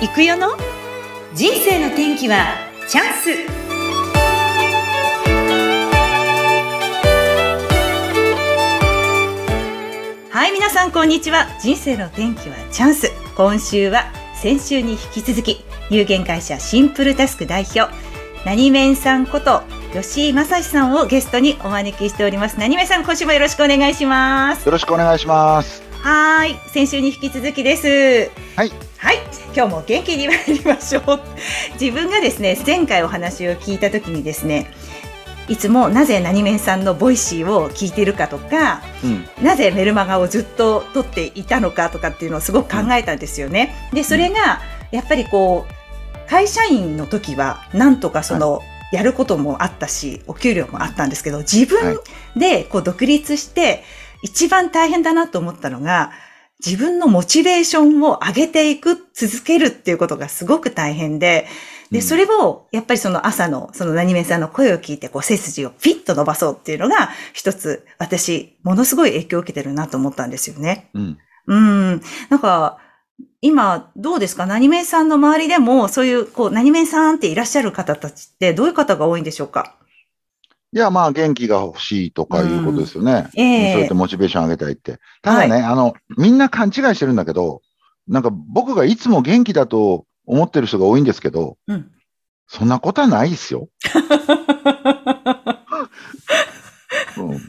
行くよの？人生の天気はチャンス。はい皆さんこんにちは。人生の天気はチャンス。今週は先週に引き続き有限会社シンプルタスク代表何面さんこと吉井正史さんをゲストにお招きしております。何面さん今週もよろしくお願いします。よろしくお願いします。はい先週に引き続きです。はいはい。今日も元気に参りましょう。自分がですね前回お話を聞いた時にですねいつもなぜナニメンさんの Voicy を聞いているかとか、うん、なぜメルマガをずっと取っていたのかとかっていうのをすごく考えたんですよね。でそれがやっぱりこう会社員の時はなんとかその、やることもあったしお給料もあったんですけど自分でこう独立して一番大変だなと思ったのが自分のモチベーションを上げていく続けるっていうことがすごく大変でで、それを、やっぱりその朝の、その何面さんの声を聞いて、こう、背筋をピッと伸ばそうっていうのが、一つ、私、ものすごい影響を受けてるなと思ったんですよね。うん。うん。なんか、今、どうですか？何面さんの周りでも、そういう、こう、何面さんっていらっしゃる方たちって、どういう方が多いんでしょうか？いや、まあ、元気が欲しいとかいうことですよね。うん、ええ。ー、そうやってモチベーション上げたいって。ただね、はい、あの、みんな勘違いしてるんだけど、なんか僕がいつも元気だと思ってる人が多いんですけど、うん、そんなことはないですよ。うん、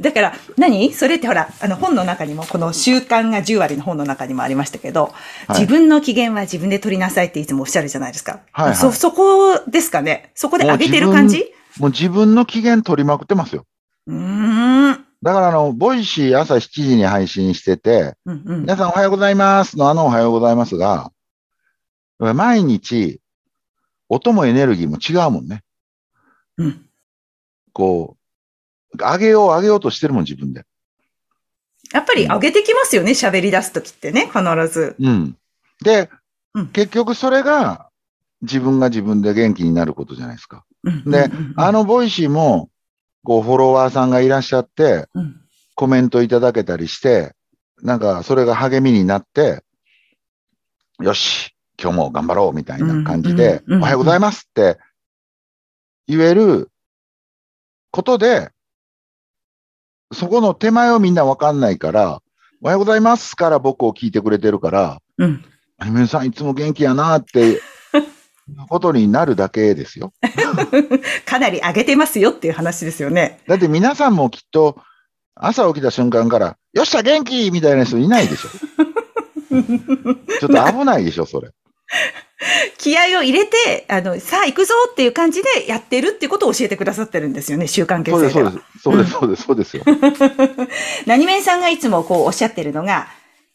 だから何？それってほら、あの本の中にも、この習慣が10割の本の中にもありましたけど、はい、自分の機嫌は自分で取りなさいっていつもおっしゃるじゃないですか。はい、はい、そ、そこですかね？そこで上げてる感じ？もう自分の機嫌取りまくってますよ。うん。だからあの、 Voicy 朝7時に配信してて、うんうん、皆さんおはようございますのあのおはようございますが、毎日、音もエネルギーも違うもんね。うん。こう、上げよう上げようとしてるもん、自分で。やっぱり上げてきますよね、喋、うん、り出すときってね、必ず。うん。で、うん、結局それが自分が自分で元気になることじゃないですか。うん、で、あの Voicy も、こう、フォロワーさんがいらっしゃって、コメントいただけたりして、なんか、それが励みになって、よし、今日も頑張ろうみたいな感じで、おはようございますって言えることで、そこの手前をみんなわかんないから、おはようございますから僕を聞いてくれてるから、うん。あゆめさんいつも元気やなって、ことになるだけですよ。かなり上げてますよっていう話ですよね。だって皆さんもきっと朝起きた瞬間から、よっしゃ元気みたいな人いないでしょ。ちょっと危ないでしょ、それ。気合を入れて、あの、さあ行くぞっていう感じでやってるっていうことを教えてくださってるんですよね、習慣形成では。そうです、そうです、そうです、そうですよ。何面さんがいつもこうおっしゃってるのが、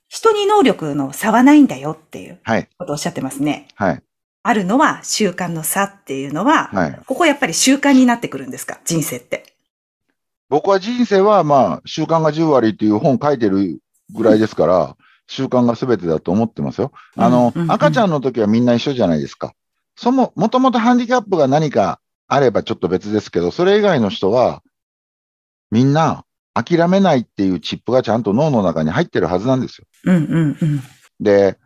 人に能力の差はないんだよっていうことをおっしゃってますね。はい。あるのは習慣の差っていうのは、はい、ここやっぱり習慣になってくるんですか？人生って。僕は人生はまあ、習慣が10割っていう本書いてるぐらいですから、習慣が全てだと思ってますよ。あの、うんうんうん、赤ちゃんの時はみんな一緒じゃないですか。そも、もともとハンディキャップが何かあればちょっと別ですけど、それ以外の人は、みんな諦めないっていうチップがちゃんと脳の中に入ってるはずなんですよ。うんうんうん、で、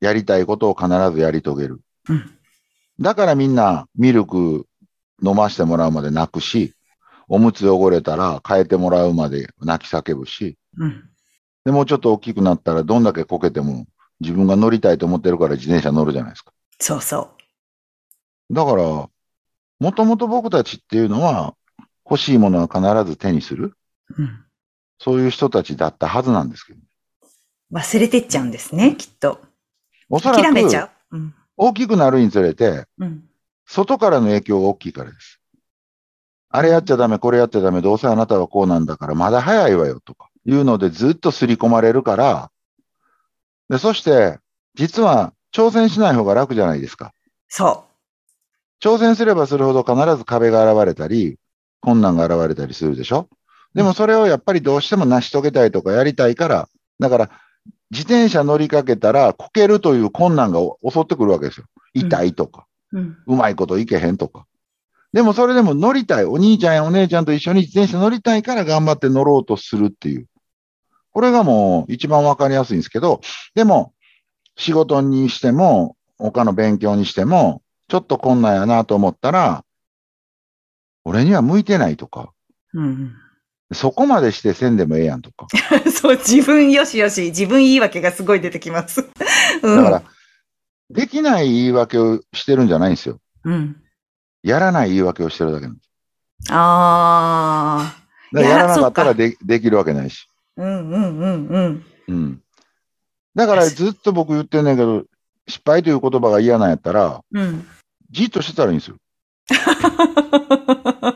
やりたいことを必ずやり遂げる。うん、だからみんなミルク飲ましてもらうまで泣くし、おむつ汚れたら変えてもらうまで泣き叫ぶし、うんで、もうちょっと大きくなったら、どんだけこけても、自分が乗りたいと思ってるから自転車乗るじゃないですか。そうそう。だから、もともと僕たちっていうのは、欲しいものは必ず手にする。うん。そういう人たちだったはずなんですけど。忘れてっちゃうんですね、きっと。おそらく、大きくなるにつれて、うん、外からの影響が大きいからです。あれやっちゃダメ、これやっちゃダメ、どうせあなたはこうなんだから、まだ早いわよとか。いうのでずっと刷り込まれるから、で、そして、実は挑戦しない方が楽じゃないですか。そう。挑戦すればするほど必ず壁が現れたり、困難が現れたりするでしょでもそれをやっぱりどうしても成し遂げたいとかやりたいから、だから自転車乗りかけたらこけるという困難が襲ってくるわけですよ。痛いとか、うん、うまいこといけへんとか。でもそれでも乗りたい。お兄ちゃんやお姉ちゃんと一緒に自転車乗りたいから頑張って乗ろうとするっていう。これがもう一番わかりやすいんですけど、でも、仕事にしても、他の勉強にしても、ちょっとこんなんやなと思ったら、俺には向いてないとか、うん。そこまでしてせんでもええやんとか。そう、自分よしよし、自分言い訳がすごい出てきます。うん、だから、できない言い訳をしてるんじゃないんですよ。うん。やらない言い訳をしてるだけなんです。ああ。だからやらなかったらでできるわけないし。うんうんうんうん。うん。だからずっと僕言ってんねんけど、失敗という言葉が嫌なんやったら、うん、じっとしてたらいいんですよ。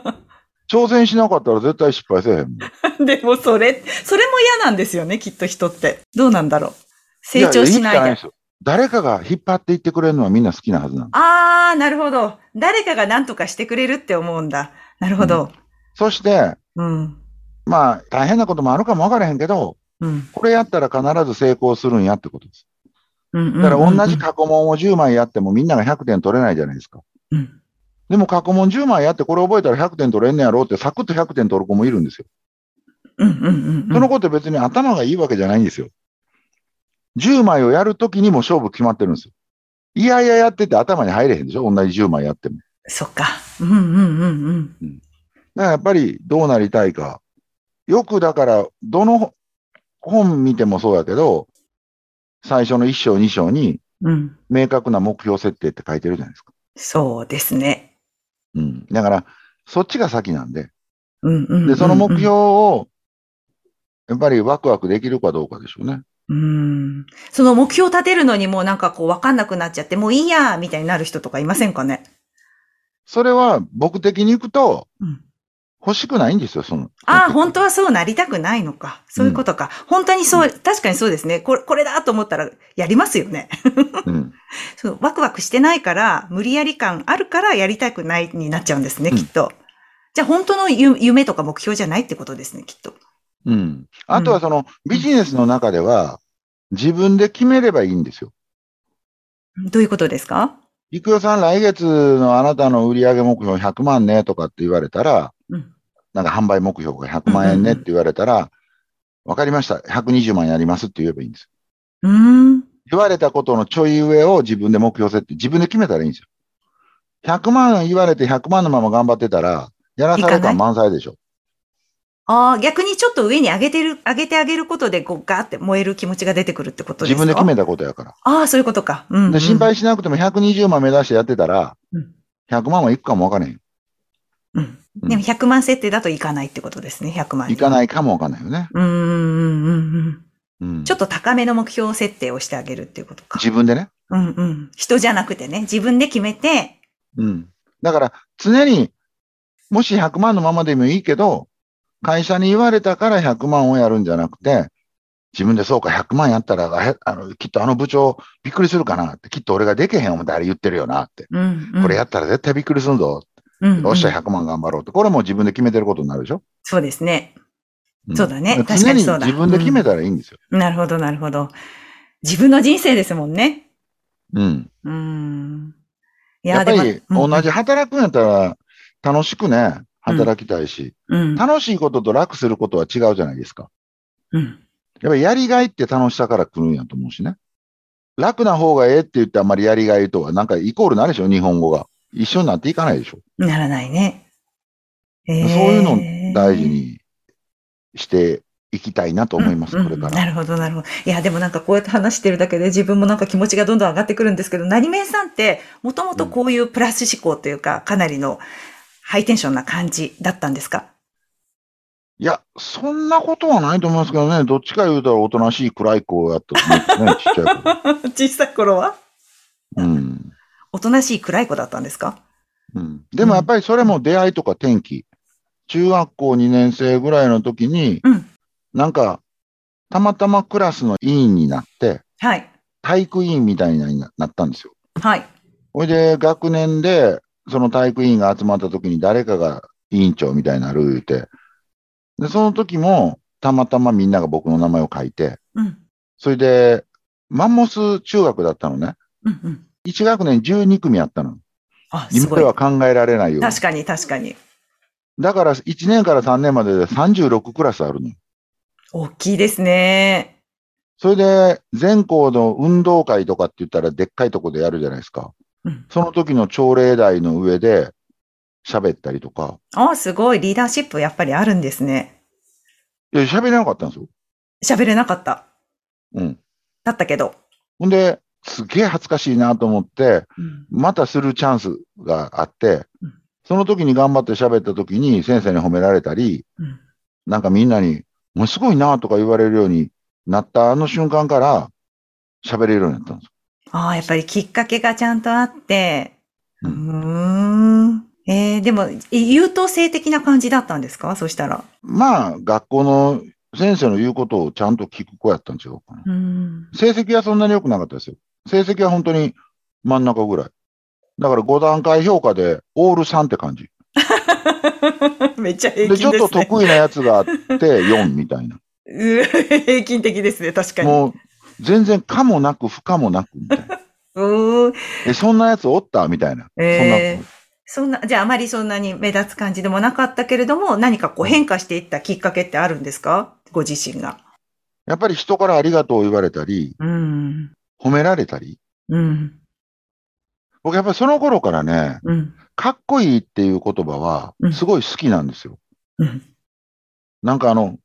挑戦しなかったら絶対失敗せえへん。でもそれ、それも嫌なんですよね、きっと人って。どうなんだろう。成長しないで。いやいや誰かが引っ張っていってくれるのはみんな好きなはずなの。ああ、なるほど。誰かが何とかしてくれるって思うんだ。なるほど。うん、そして、うん、まあ、大変なこともあるかもわからへんけど、うん、これやったら必ず成功するんやってことです。だから同じ過去問を10枚やってもみんなが100点取れないじゃないですか。うん、でも過去問10枚やってこれ覚えたら100点取れんねやろうってサクッと100点取る子もいるんですよ。うんうんうんその子って別に頭がいいわけじゃないんですよ。10枚をやるときにも勝負決まってるんですよ。いやいややってて頭に入れへんでしょ？同じ10枚やっても。そっか。うんうんうんうん。うん、だからやっぱりどうなりたいか。よくだから、どの本見てもそうやけど、最初の1章2章に、明確な目標設定って書いてるじゃないですか。そうですね。うん。だから、そっちが先なんで。うんうん、で、その目標を、やっぱりワクワクできるかどうかでしょうね。うん。その目標を立てるのにもなんかこうわかんなくなっちゃって、もういいやみたいになる人とかいませんかね？それは僕的に行くと、うん、欲しくないんですよ、その。ああ、本当はそうなりたくないのか。そういうことか。うん、本当にそう、確かにそうですね。これ、これだと思ったらやりますよね。うん、そう、ワクワクしてないから、無理やり感あるからやりたくないになっちゃうんですね、きっと。じゃあ本当の夢とか目標じゃないってことですね、きっと。うん。あとはその、ビジネスの中では、自分で決めればいいんですよ。どういうことですか？いくよさん、来月のあなたの売上目標100万ねとかって言われたら、うん、なんか販売目標が100万円ねって言われたら、わ、うん、かりました。120万やりますって言えばいいんですよ。うん。言われたことのちょい上を自分で目標設定、自分で決めたらいいんですよ。100万言われて100万のまま頑張ってたら、やらされ感満載でしょ。ああ、逆にちょっと上に上げてる、上げてあげることで、こう、ガーって燃える気持ちが出てくるってことですか？自分で決めたことやから。ああ、そういうことか。うん、うん、で、心配しなくても120万目指してやってたら、うん、100万はいくかもわからへん。うん。でも100万設定だといかないってことですね、100万。いかないかもわかんないよね。うん、うん、うん、うん。ちょっと高めの目標設定をしてあげるっていうことか。自分でね。うんうん。人じゃなくてね、自分で決めて。うん。だから、常に、もし100万のままでもいいけど、会社に言われたから100万をやるんじゃなくて、自分でそうか100万やったら、あの、きっとあの部長びっくりするかなって、きっと俺がでけへん思ってあれ言ってるよなって。うんうん、これやったら絶対びっくりするぞ。うんうん、よっしゃ100万頑張ろうって。これも自分で決めてることになるでしょ？そうですね。そうだね。確かにそうだ。自分で決めたらいいんですよ、うん、なるほど、なるほど。自分の人生ですもんね。うん。うん。いや、やっぱり、同じ働くんやったら、楽しくね、働きたいし、うん、楽しいことと楽することは違うじゃないですか。うん。やっぱりやりがいって楽しさから来るんやと思うしね。楽な方がええって言ってあんまりやりがいとは、なんかイコールなるでしょ日本語が。一緒になっていかないでしょならないね。えー、そういうのを大事にしていきたいなと思います、うん、これから。なるほど、なるほど。いや、でもなんかこうやって話してるだけで自分もなんか気持ちがどんどん上がってくるんですけど、何面さんってもともとこういうプラス思考というか、かなりのハイテンションな感じだったんですか？いや、そんなことはないと思いますけどね、どっちか言うたらおとなしい暗い子やったと思うんですね、ちっちゃい頃。小さい頃は？うん。おとなしい暗い子だったんですか？うん。でもやっぱりそれも出会いとか転機。中学校2年生ぐらいの時に、うん、なんか、たまたまクラスの委員になって、はい。体育委員みたいになったんですよ。はい。ほいで、学年で、その体育委員が集まった時に誰かが委員長みたいになる言うて、で、その時も、たまたまみんなが僕の名前を書いて、うん、それで、マンモス中学だったのね。うんうん、1学年12組あったの。あ、今では考えられないよ。確かに、確かに。だから、1年から3年までで36クラスあるの。大きいですね。それで、全校の運動会とかって言ったらでっかいとこでやるじゃないですか。うん、その時の朝礼台の上で喋ったりとか。ああ、すごい。リーダーシップやっぱりあるんですね。いや、喋れなかったんですよ。喋れなかった。うん。だったけど。ほんで、すげえ恥ずかしいなと思って、うん、またするチャンスがあって、うん、その時に頑張って喋った時に先生に褒められたり、うん、なんかみんなに、もうすごいなとか言われるようになったあの瞬間から喋れるようになったんです。ああ、やっぱりきっかけがちゃんとあって、うん。んえー、でも、優等生的な感じだったんですか？そしたら。まあ、学校の先生の言うことをちゃんと聞く子やったんですよ。成績はそんなに良くなかったですよ。成績は本当に真ん中ぐらい。だから5段階評価でオール3って感じ。めっちゃ平均です、ね、で、ちょっと得意なやつがあって4みたいな。平均的ですね、確かに。もう、全然かもなく不可もなくみたいな。うんえそんなやつおったみたいな。えー、そんな、じゃああまりそんなに目立つ感じでもなかったけれども、何かこう変化していったきっかけってあるんですか？ご自身が。やっぱり人からありがとう言われたり、うん、褒められたり。うん、僕やっぱりその頃からね、うん、かっこいいっていう言葉はすごい好きなんですよ。うん、なんかあの、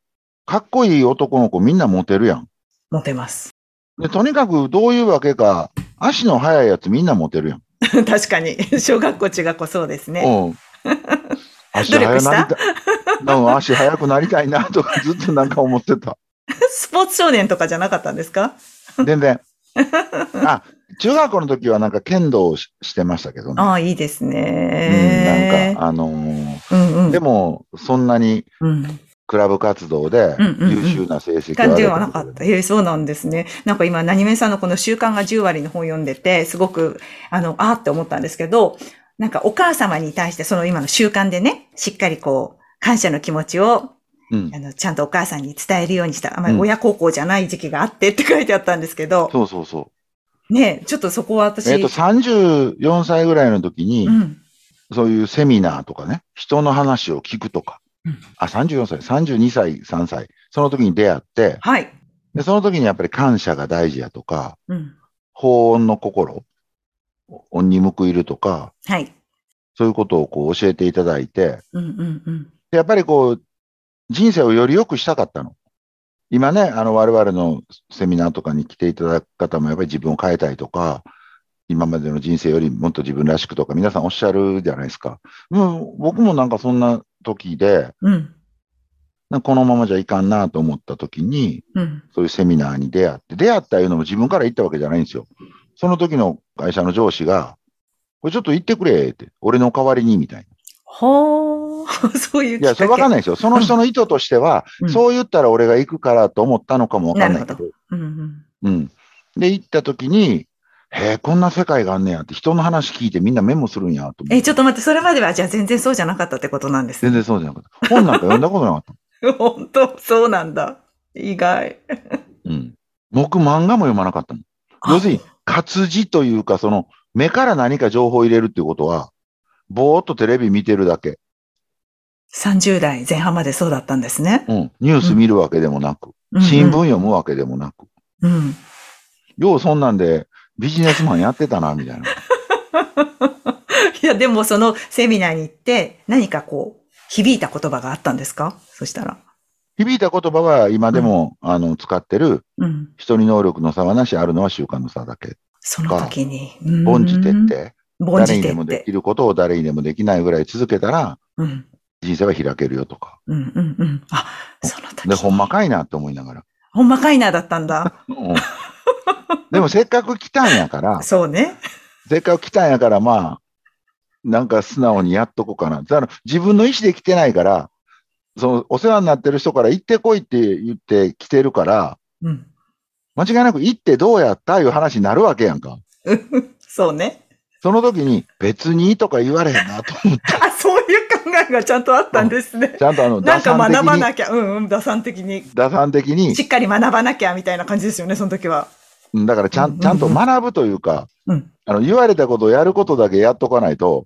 かっこいい男の子みんなモテるやん。モテます。で、とにかくどういうわけか、足の速いやつみんなモテるやん。確かに。小学校、中学校そうですね。うん。足速くなりたい。足速くなりたいなとかずっとなんか思ってた。スポーツ少年とかじゃなかったんですか？全然。あ、中学校の時はなんか剣道をしてましたけどね。ああ、いいですね。うん、なんか、あのーうんうん、でも、そんなに、クラブ活動で優秀な成績は、感じはなかった。ええ、そうなんですね。なんか今、何めさんのこの習慣が10割の本読んでて、すごく、あの、ああって思ったんですけど、なんかお母様に対してその今の習慣でね、しっかりこう、感謝の気持ちを、うん、あの、ちゃんとお母さんに伝えるようにした。あまり親孝行じゃない時期があってって書いてあったんですけど。そうそうそう。ねちょっとそこは私。えっ、と、34歳ぐらいの時に、うん、そういうセミナーとかね、人の話を聞くとか、うん、あ、34歳、32歳、3歳、その時に出会って、はい。で、その時にやっぱり感謝が大事やとか、うん、法音の心、恩に報いるとか、はい。そういうことをこう教えていただいて、うんうんうん、やっぱりこう、人生をより良くしたかったの。今ね、あの、我々のセミナーとかに来ていただく方もやっぱり自分を変えたいとか、今までの人生よりもっと自分らしくとか皆さんおっしゃるじゃないですか。うん、僕もなんかそんな時で、うん、このままじゃいかんなと思った時に、うん、そういうセミナーに出会って、出会ったいうのも自分から言ったわけじゃないんですよ。その時の会社の上司が、これちょっと言ってくれって、俺の代わりにみたいな。はあ、そういういや、それわかんないですよ。その人の意図としては、うん、そう言ったら俺が行くからと思ったのかもわかんないけど。どうん、うん、で、行った時に、へえ、こんな世界があんねやって、人の話聞いてみんなメモするんやとえ、ちょっと待って、それまではじゃあ全然そうじゃなかったってことなんです、ね、全然そうじゃなかった。本なんか読んだことなかった。本当そうなんだ。意外。うん。僕漫画も読まなかったの。要するに、活字というか、その、目から何か情報を入れるっていうことは、ぼーっとテレビ見てるだけ。30代前半までそうだったんですね。うん。ニュース見るわけでもなく、うん、新聞読むわけでもなく。うん。ようそんなんでビジネスマンやってたな、みたいな。いや、でもそのセミナーに行って何かこう、響いた言葉があったんですか？そしたら。響いた言葉は今でも、うん、あの使ってる、うん、人に能力の差はなしあるのは習慣の差だけ。その時に。凡事徹底。凡事徹底。誰にでもできることを誰にでもできないぐらい続けたら、うん、人生は開けるよとか。うんうんうん。あ、その時。で、ほんまかいなって思いながら。ほんまかいなだったんだ。うん、でもせっかく来たんやから。そうね。せっかく来たんやから、まあ、なんか素直にやっとこうかな。だから自分の意思で来てないから、そのお世話になってる人から行ってこいって言って来てるから、うん、間違いなく行ってどうやったいう話になるわけやんか。そうね。その時に別にとか言われへんなと思って。あ、そういう考えがちゃんとあったんですね。ちゃんとあの、なんか学ばなきゃ、うんうん、打算的に。打算的に。しっかり学ばなきゃみたいな感じですよね、その時は。だからちゃん、ちゃんと学ぶというか、うん、あの、言われたことをやることだけやっとかないと、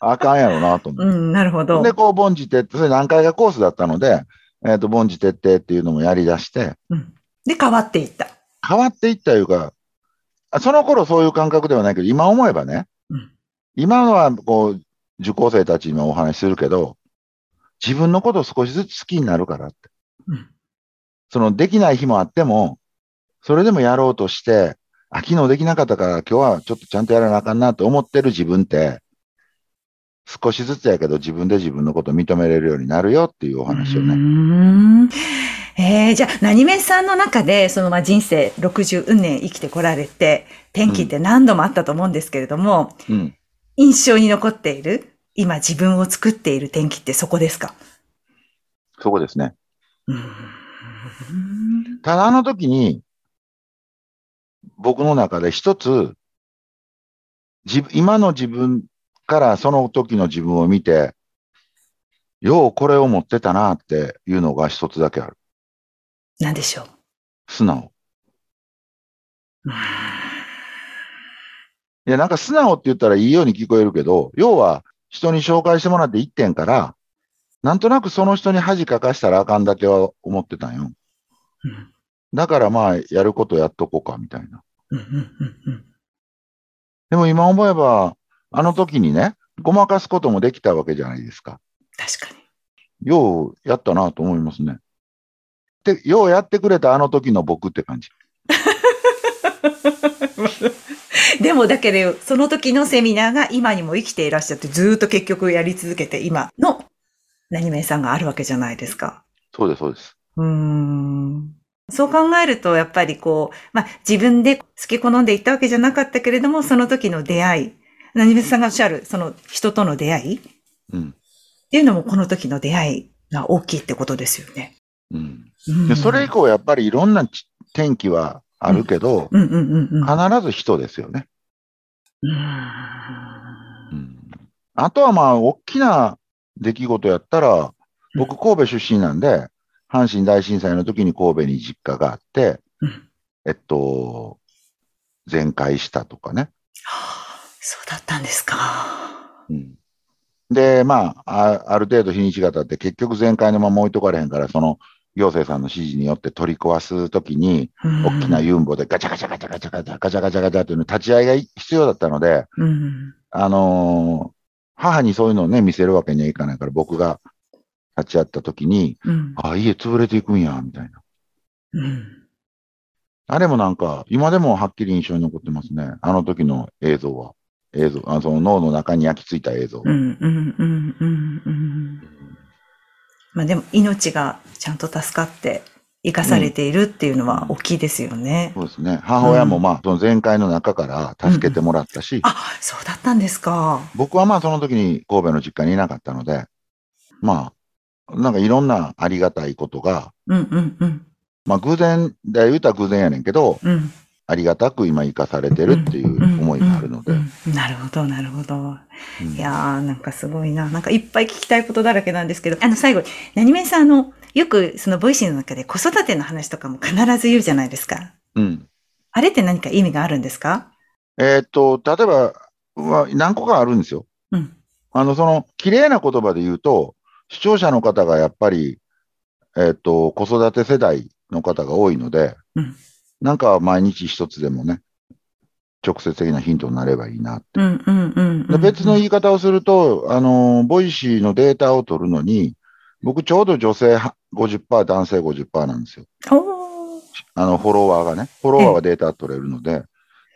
あかんやろなと思う。うん、なるほど。で、こう、凡事徹底、それ何回かコースだったので、えっ、ー、と、凡事徹底っていうのもやり出して、うんで、変わっていった。変わっていったいうか、その頃そういう感覚ではないけど、今思えばね、うん、今はこう、受講生たちにもお話しするけど、自分のことを少しずつ好きになるからって。うん、その、できない日もあっても、それでもやろうとして、あ、昨日できなかったから今日はちょっとちゃんとやらなあかんなと思ってる自分って、少しずつやけど自分で自分のことを認めれるようになるよっていうお話をね。えー、じゃあ、何面さんの中で、そのまあ人生60年生きてこられて、天気って何度もあったと思うんですけれども、うん、印象に残っている、今自分を作っている天気ってそこですか？そこですね。ただあの時に、僕の中で一つ、今の自分からその時の自分を見て、ようこれを持ってたなっていうのが一つだけある。何でしょう？素直。いや、なんか素直って言ったらいいように聞こえるけど、要は人に紹介してもらって1点から、なんとなくその人に恥かかしたらあかんだけは思ってたんよ。うん、だからまあ、やることやっとこうか、みたいな。でも今思えば、あの時にね、ごまかすこともできたわけじゃないですか。確かに。ようやったなと思いますね。で、ようやってくれたあの時の僕って感じ。でもだけど、その時のセミナーが今にも生きていらっしゃって、ずっと結局やり続けて、今の何名さんがあるわけじゃないですか。そうです、そうです。うん。そう考えると、やっぱりこう、まあ、自分で好き好んでいったわけじゃなかったけれども、その時の出会い、何名さんがおっしゃる、その人との出会い、うん、っていうのもこの時の出会いが大きいってことですよね。うん。でそれ以降、やっぱりいろんな天気はあるけど、必ず人ですよね。うん、あとはまあ、大きな出来事やったら、僕、神戸出身なんで、阪神大震災の時に神戸に実家があって、えっと、全壊したとかね。はあ、そうだったんですか。うん。で、まあ、ある程度日にちが経って結局全壊のまま置いとかれへんから、その行政さんの指示によって取り壊すときに、大きなユンボでガチャガチャガチャガチャガチャガチャガチャガチャというの立ち会いが必要だったので、うん、あのー、母にそういうのをね、見せるわけにはいかないから、僕が立ち会ったときに、うん、あ、家潰れていくんや、みたいな。うん、あれもなんか、今でもはっきり印象に残ってますね。あの時の映像は。映像、あその脳の中に焼き付いた映像。うんうんうんうんうんまあでも命がちゃんと助かって生かされているっていうのは大きいですよね。うん、そうですね。母親もまあ、その前回の中から助けてもらったし、うん、あ、そうだったんですか。僕はまあその時に神戸の実家にいなかったので、まあ、なんかいろんなありがたいことが、うんうんうん。まあ偶然、で言うたら偶然やねんけど、うん、ありがたく今生かされてるっていう思いがあるので。なるほど、なるほど。うん、いやー、なんかすごいな。なんかいっぱい聞きたいことだらけなんですけど、あの最後に、ナニメンさん、あの、よくその Voicy の中で子育ての話とかも必ず言うじゃないですか。うん。あれって何か意味があるんですか？えー、っと、例えば、何個かあるんですよ。うん。あの、その、綺麗な言葉で言うと、視聴者の方がやっぱり、えー、っと、子育て世代の方が多いので、うん。なんか毎日一つでもね、直接的なヒントになればいいなって。別の言い方をすると、あの、 Voicy のデータを取るのに、僕ちょうど女性50%、男性50%なんですよ。あの、フォロワーがね、フォロワーはデータ取れるので、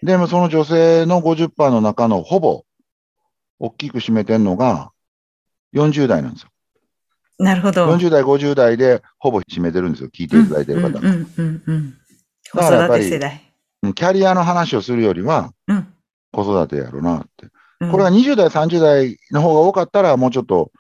でもその女性の50%の中のほぼ、大きく占めてんのが、40代なんですよ。なるほど。40代、50代でほぼ占めてるんですよ。聞いていただいてる方が。子育て世代。キャリアの話をするよりは、うん、子育てやろなって。これが20代、30代の方が多かったら、もうちょっと、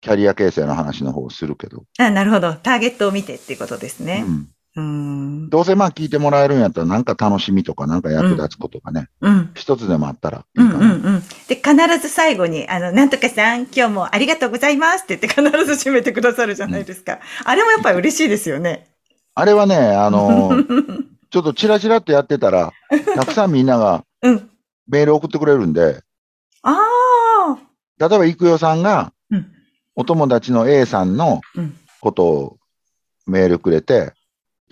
キャリア形成の話の方をするけど。あ、なるほど。ターゲットを見てっていうことですね。うんうんどうせまあ聞いてもらえるんやったら、なんか楽しみとか、なんか役立つことがね、うん、一つでもあったらいいかな。うんうんうん。で、必ず最後に、あの、なんとかさん、今日もありがとうございますって言って必ず締めてくださるじゃないですか。うん、あれもやっぱり嬉しいですよね。あれはね、あの ちょっとチラチラってやってたら、たくさんみんながメール送ってくれるんで、ああ。例えば、育代さんが、お友達の A さんのことをメールくれて、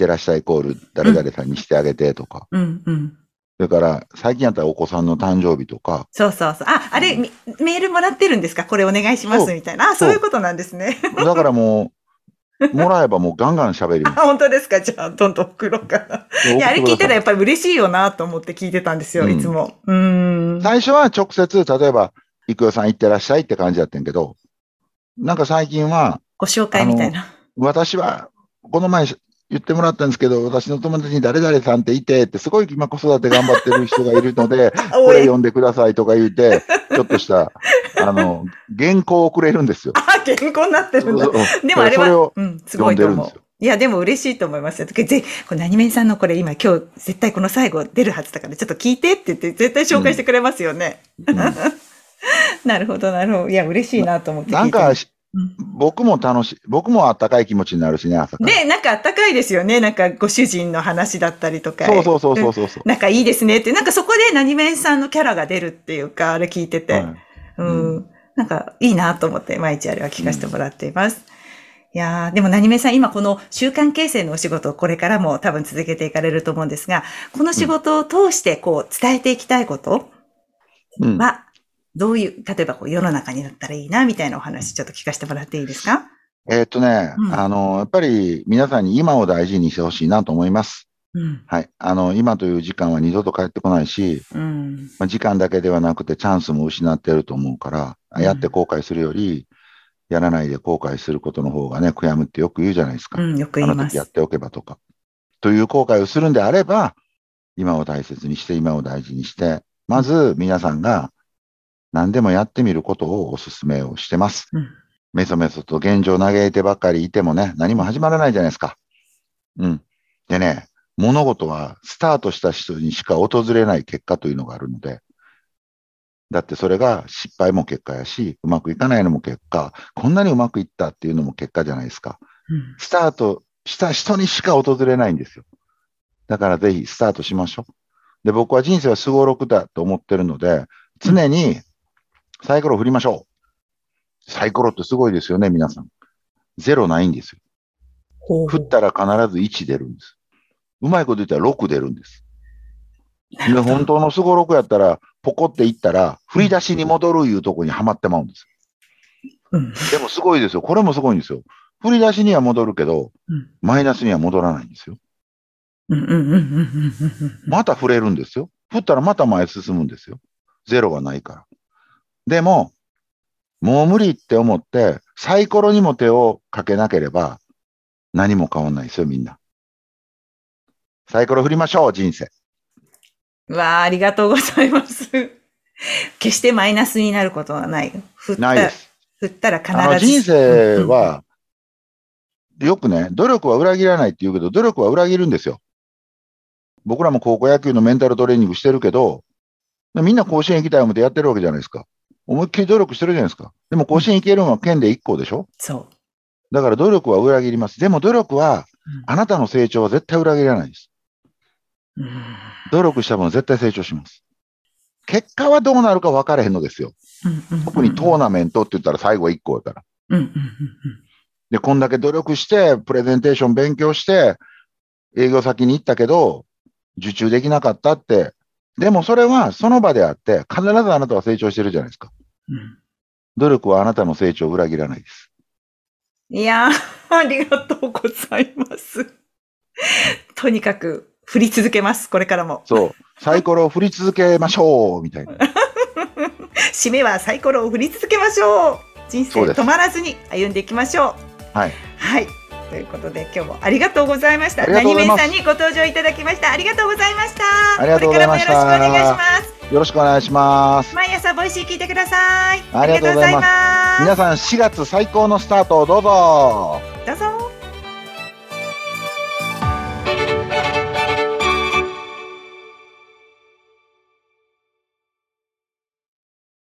ってらっしゃいコール誰々さんにしてあげてとか。うんうん。それから、最近やったらお子さんの誕生日とか。そうそうそう。あ、あれ、メールもらってるんですか？これお願いしますみたいな。あ、そういうことなんですね。だからもう、もらえばもうガンガン喋ります。あ、本当ですか？じゃあ、どんどん送ろうかな。いや、あれ聞いたらやっぱり嬉しいよなと思って聞いてたんですよ、うん、いつも。うん。最初は直接、例えば、いくよさん行ってらっしゃいって感じやってんけど、なんか最近は、ご紹介みたいな。私は、この前言ってもらったんですけど、私の友達に誰々さんっていてって、すごい今子育て頑張ってる人がいるので、これ読んでくださいとか言うて、ちょっとした、あの、原稿をくれるんですよ。あ、原稿になってるんだ。でもあれは、うん、すごいと思う。いや、でも嬉しいと思いますよ。ぜこれ何面さんのこれ今今日絶対この最後出るはずだからちょっと聞いてって言って絶対紹介してくれますよね。うんうん なるほど、なるほど。いや、嬉しいなと思ってなんか、僕も楽しい、僕もあったかい気持ちになるしね、朝から。ね、なんかあったかいですよね。なんかご主人の話だったりとか。そうそうそうそうそうそう。なんかいいですねって、なんかそこで何面さんのキャラが出るっていうか、あれ聞いてて。はい、うん、うん。なんかいいなと思って毎日あれは聞かせてもらっています。うんいやー、でも何めさん、今この習慣形成のお仕事をこれからも多分続けていかれると思うんですが、この仕事を通してこう伝えていきたいことはどういう、例えばこう世の中になったらいいな、みたいなお話ちょっと聞かせてもらっていいですか？えー、っとね、うん、あの、やっぱり皆さんに今を大事にしてほしいなと思います。うん、はい。あの、今という時間は二度と帰ってこないし、うん、まあ、時間だけではなくてチャンスも失ってると思うから、うん、やって後悔するより、やらないで後悔することの方がね、悔やむってよく言うじゃないですか。うん、よく言います。あの時やっておけばとか。という後悔をするんであれば、今を大切にして、今を大事にして、まず皆さんが何でもやってみることをお勧めをしてます。うん、メソメソと現状嘆いてばっかりいてもね、何も始まらないじゃないですか。うん。でね、物事はスタートした人にしか訪れない結果というのがあるので、だってそれが失敗も結果やし、うまくいかないのも結果、こんなにうまくいったっていうのも結果じゃないですか。うん、スタートした人にしか訪れないんですよ。だからぜひスタートしましょう。で、僕は人生はすごろくだと思ってるので、常にサイコロ振りましょう。サイコロってすごいですよね、皆さん。ゼロないんですよ。振ったら必ず1出るんです。うまいこと言ったら6出るんです。で、本当のすごろくやったら、ポコっていったら、振り出しに戻るいうとこにはまってまうんです。うん、でもすごいですよ。これもすごいんですよ。振り出しには戻るけど、うん、マイナスには戻らないんですよ。また振れるんですよ。振ったらまた前進むんですよ。ゼロがないから。でも、もう無理って思って、サイコロにも手をかけなければ、何も変わんないですよ、みんな。サイコロ振りましょう、人生。わあ、ありがとうございます。決してマイナスになることはない。振ったないです。振ったら必ず。人生は、よくね、努力は裏切らないって言うけど、努力は裏切るんですよ。僕らも高校野球のメンタルトレーニングしてるけど、みんな甲子園行きたい思ってやってるわけじゃないですか。思いっきり努力してるじゃないですか。でも甲子園行けるのは県で1校でしょ？そう。だから努力は裏切ります。でも努力は、あなたの成長は絶対裏切らないです。うん、努力した分絶対成長します。結果はどうなるか分からへんのですよ。特にトーナメントって言ったら最後1校やから。で、こんだけ努力して、プレゼンテーション勉強して、営業先に行ったけど、受注できなかったって。でもそれはその場であって、必ずあなたは成長してるじゃないですか。うん、努力はあなたの成長を裏切らないです。いやー、ありがとうございます。とにかく振り続けます、これからも。そう。サイコロを振り続けましょうみたいな。締めはサイコロを振り続けましょう人生止まらずに歩んでいきましょう。はい。はい。ということで今日もありがとうございました。何めさんにご登場いただきました。ありがとうございました。これからもよろしくお願いします。よろしくお願いします。毎朝 Voicy 聞いてください。ありがとうございます。皆さん4月最高のスタートをどうぞ。